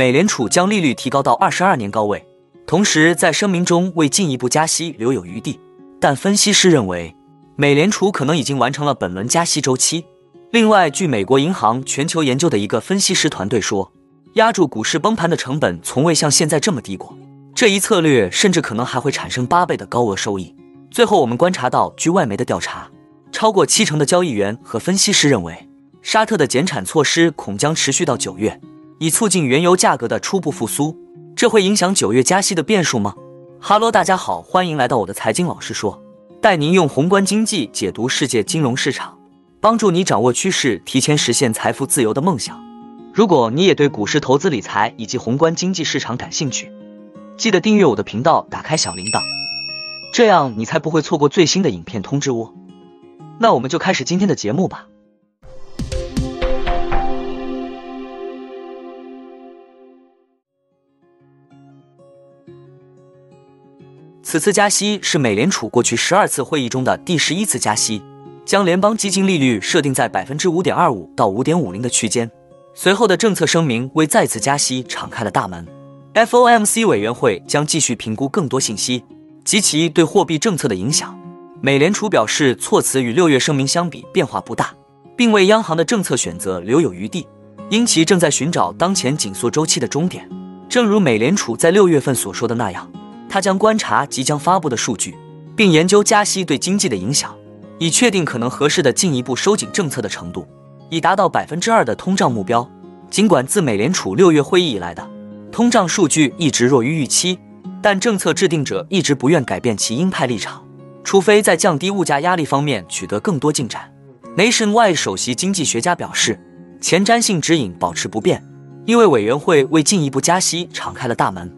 美联储将利率提高到二十二年高位，同时在声明中为进一步加息留有余地。但分析师认为，美联储可能已经完成了本轮加息周期。另外，据美国银行全球研究的一个分析师团队说，压住股市崩盘的成本从未像现在这么低过。这一策略甚至可能还会产生八倍的高额收益。最后，我们观察到，据外媒的调查，超过七成的交易员和分析师认为，沙特的减产措施恐将持续到九月，以促进原油价格的初步复苏。这会影响九月加息的变数吗？哈喽，大家好，欢迎来到我的财经老师说，带您用宏观经济解读世界金融市场，帮助你掌握趋势，提前实现财富自由的梦想。如果你也对股市投资理财以及宏观经济市场感兴趣，记得订阅我的频道，打开小铃铛。这样你才不会错过最新的影片通知哦。那我们就开始今天的节目吧。此次加息是美联储过去十二次会议中的第十一次加息，将联邦基金利率设定在百分之五点二五到五点五零的区间。随后的政策声明为再次加息敞开了大门。FOMC 委员会将继续评估更多信息。及其对货币政策的影响，美联储表示措辞与六月声明相比变化不大，并为央行的政策选择留有余地，因其正在寻找当前紧缩周期的终点。正如美联储在六月份所说的那样，他将观察即将发布的数据，并研究加息对经济的影响，以确定可能合适的进一步收紧政策的程度，以达到百分之二的通胀目标。尽管自美联储六月会议以来的通胀数据一直弱于预期。但政策制定者一直不愿改变其鹰派立场，除非在降低物价压力方面取得更多进展。Nationwide 首席经济学家表示，前瞻性指引保持不变，因为委员会为进一步加息敞开了大门。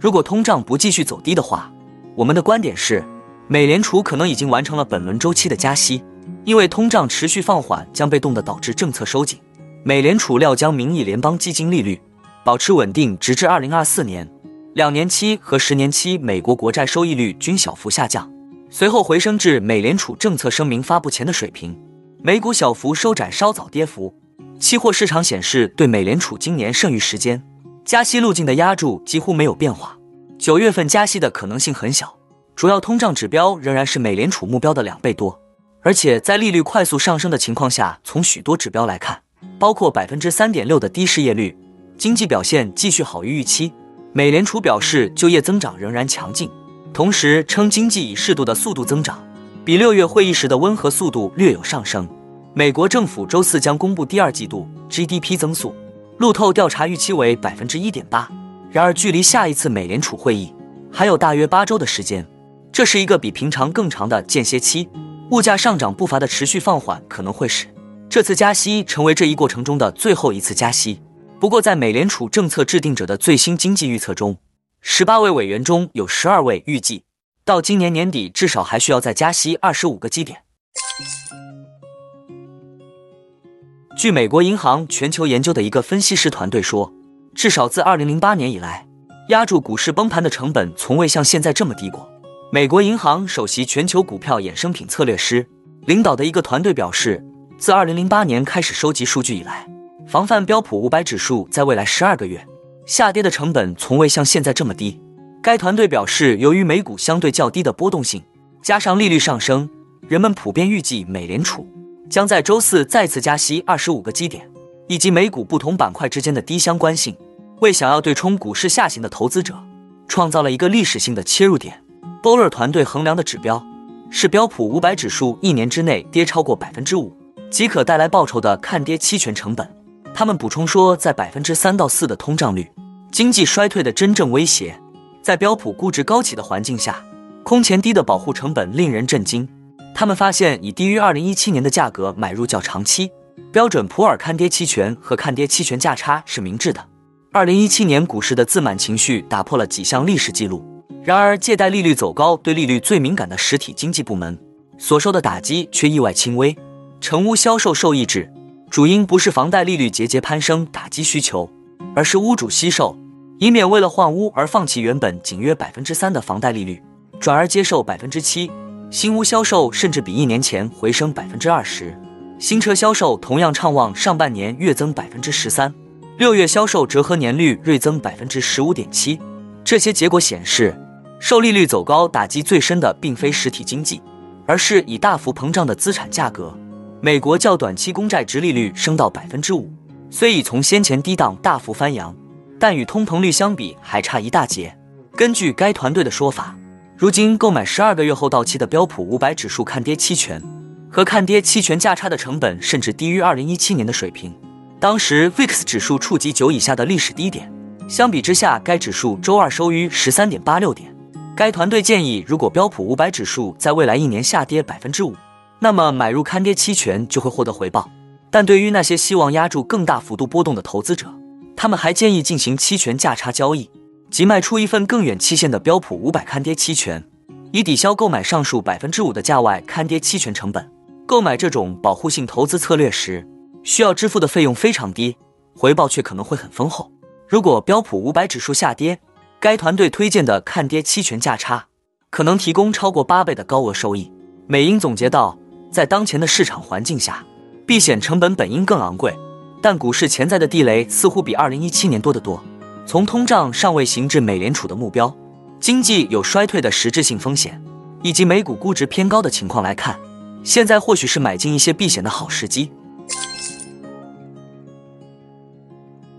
如果通胀不继续走低的话，我们的观点是，美联储可能已经完成了本轮周期的加息，因为通胀持续放缓将被动的导致政策收紧。美联储料将名义联邦基金利率保持稳定，直至二零二四年。两年期和十年期美国国债收益率均小幅下降，随后回升至美联储政策声明发布前的水平。美股小幅收窄，稍早跌幅。期货市场显示，对美联储今年剩余时间加息路径的压注几乎没有变化。九月份加息的可能性很小，主要通胀指标仍然是美联储目标的两倍多。而且在利率快速上升的情况下，从许多指标来看，包括百分之三点六的低失业率，经济表现继续好于预期。美联储表示，就业增长仍然强劲，同时称经济以适度的速度增长，比六月会议时的温和速度略有上升。美国政府周四将公布第二季度 GDP 增速，路透调查预期为百分之一点八。然而，距离下一次美联储会议还有大约八周的时间，这是一个比平常更长的间歇期。物价上涨步伐的持续放缓可能会使这次加息成为这一过程中的最后一次加息。不过，在美联储政策制定者的最新经济预测中，十八位委员中有十二位预计到今年年底至少还需要再加息二十五个基点。据美国银行全球研究的一个分析师团队说，至少自二零零八年以来，压住股市崩盘的成本从未像现在这么低过。美国银行首席全球股票衍生品策略师领导的一个团队表示，自二零零八年开始收集数据以来。防范标普五百指数在未来十二个月下跌的成本从未像现在这么低。该团队表示，由于美股相对较低的波动性，加上利率上升，人们普遍预计美联储将在周四再次加息二十五个基点，以及美股不同板块之间的低相关性，为想要对冲股市下行的投资者创造了一个历史性的切入点。波勒团队衡量的指标是标普五百指数一年之内跌超过百分之五即可带来报酬的看跌期权成本。他们补充说，在百分之三到四的通胀率、经济衰退的真正威胁，在标普估值高企的环境下，空前低的保护成本令人震惊。他们发现，以低于二零一七年的价格买入较长期标准普尔看跌期权和看跌期权价差是明智的。二零一七年股市的自满情绪打破了几项历史记录，然而借贷利率走高对利率最敏感的实体经济部门所受的打击却意外轻微，成屋销售受抑制。主因不是房贷利率节节攀升打击需求，而是屋主惜售，以免为了换屋而放弃原本仅约百分之三的房贷利率，转而接受百分之七。新屋销售甚至比一年前回升百分之二十，新车销售同样畅旺上半年月增百分之十三。六月销售折合年率锐增百分之十五点七。这些结果显示，受利率走高打击最深的并非实体经济，而是已大幅膨胀的资产价格。美国较短期公债直利率升到百分之五，虽已从先前低档大幅翻扬，但与通膨率相比还差一大截。根据该团队的说法，如今购买十二个月后到期的标普五百指数看跌期权和看跌期权价差的成本甚至低于二零一七年的水平。当时 VIX 指数触及九以下的历史低点，相比之下，该指数周二收于十三点八六点。该团队建议，如果标普五百指数在未来一年下跌百分之五，那么买入看跌期权就会获得回报。但对于那些希望压住更大幅度波动的投资者，他们还建议进行期权价差交易。即卖出一份更远期限的标普五百看跌期权，以抵消购买上述百分之五的价外看跌期权成本。购买这种保护性投资策略时，需要支付的费用非常低，回报却可能会很丰厚。如果标普五百指数下跌，该团队推荐的看跌期权价差可能提供超过八倍的高额收益。美英总结道，在当前的市场环境下，避险成本本应更昂贵，但股市潜在的地雷似乎比二零一七年多得多。从通胀尚未行至美联储的目标，经济有衰退的实质性风险，以及美股估值偏高的情况来看，现在或许是买进一些避险的好时机。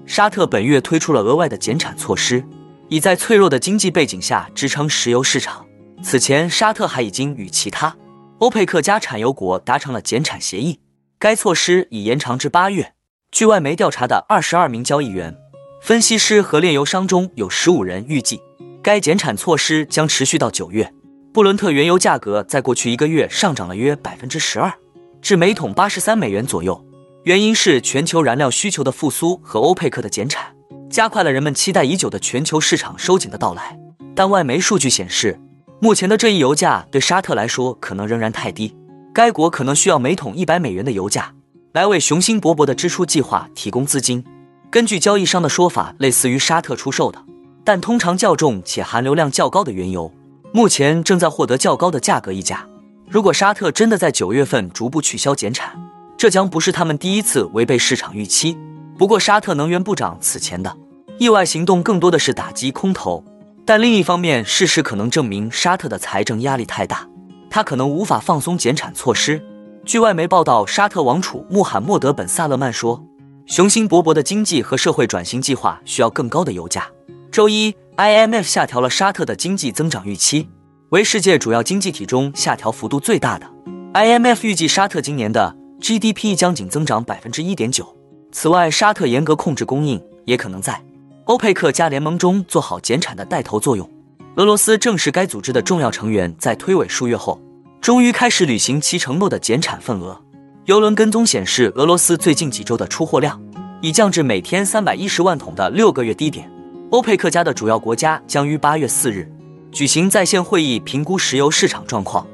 沙特本月推出了额外的减产措施，以在脆弱的经济背景下支撑石油市场。此前，沙特还已经与其他欧佩克加产油国达成了减产协议，该措施已延长至八月。据外媒调查的二十二名交易员。分析师和炼油商中有十五人预计，该减产措施将持续到九月。布伦特原油价格在过去一个月上涨了约百分之十二，至每桶八十三美元左右。原因是全球燃料需求的复苏和欧佩克的减产，加快了人们期待已久的全球市场收紧的到来。但外媒数据显示，目前的这一油价对沙特来说可能仍然太低，该国可能需要每桶一百美元的油价来为雄心勃勃的支出计划提供资金。根据交易商的说法，类似于沙特出售的，但通常较重且含硫量较高的原油，目前正在获得较高的价格溢价。如果沙特真的在九月份逐步取消减产，这将不是他们第一次违背市场预期。不过，沙特能源部长此前的意外行动更多的是打击空头。但另一方面，事实可能证明沙特的财政压力太大，他可能无法放松减产措施。据外媒报道，沙特王储穆罕默德本萨勒曼说。雄心勃勃的经济和社会转型计划需要更高的油价。周一，IMF 下调了沙特的经济增长预期，为世界主要经济体中下调幅度最大的。IMF 预计沙特今年的 GDP 将仅增长百分之一点九。此外，沙特严格控制供应，也可能在欧佩克加联盟中做好减产的带头作用。俄罗斯正是该组织的重要成员，在推诿数月后，终于开始履行其承诺的减产份额。邮轮跟踪显示，俄罗斯最近几周的出货量已降至每天三百一十万桶的六个月低点。欧佩克家的主要国家将于八月四日举行在线会议，评估石油市场状况。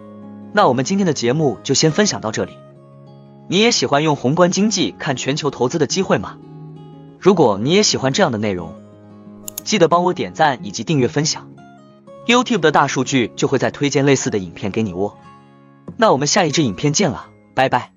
那我们今天的节目就先分享到这里。你也喜欢用宏观经济看全球投资的机会吗？如果你也喜欢这样的内容，记得帮我点赞以及订阅分享，YouTube 的大数据就会再推荐类似的影片给你哦。那我们下一支影片见了，拜拜。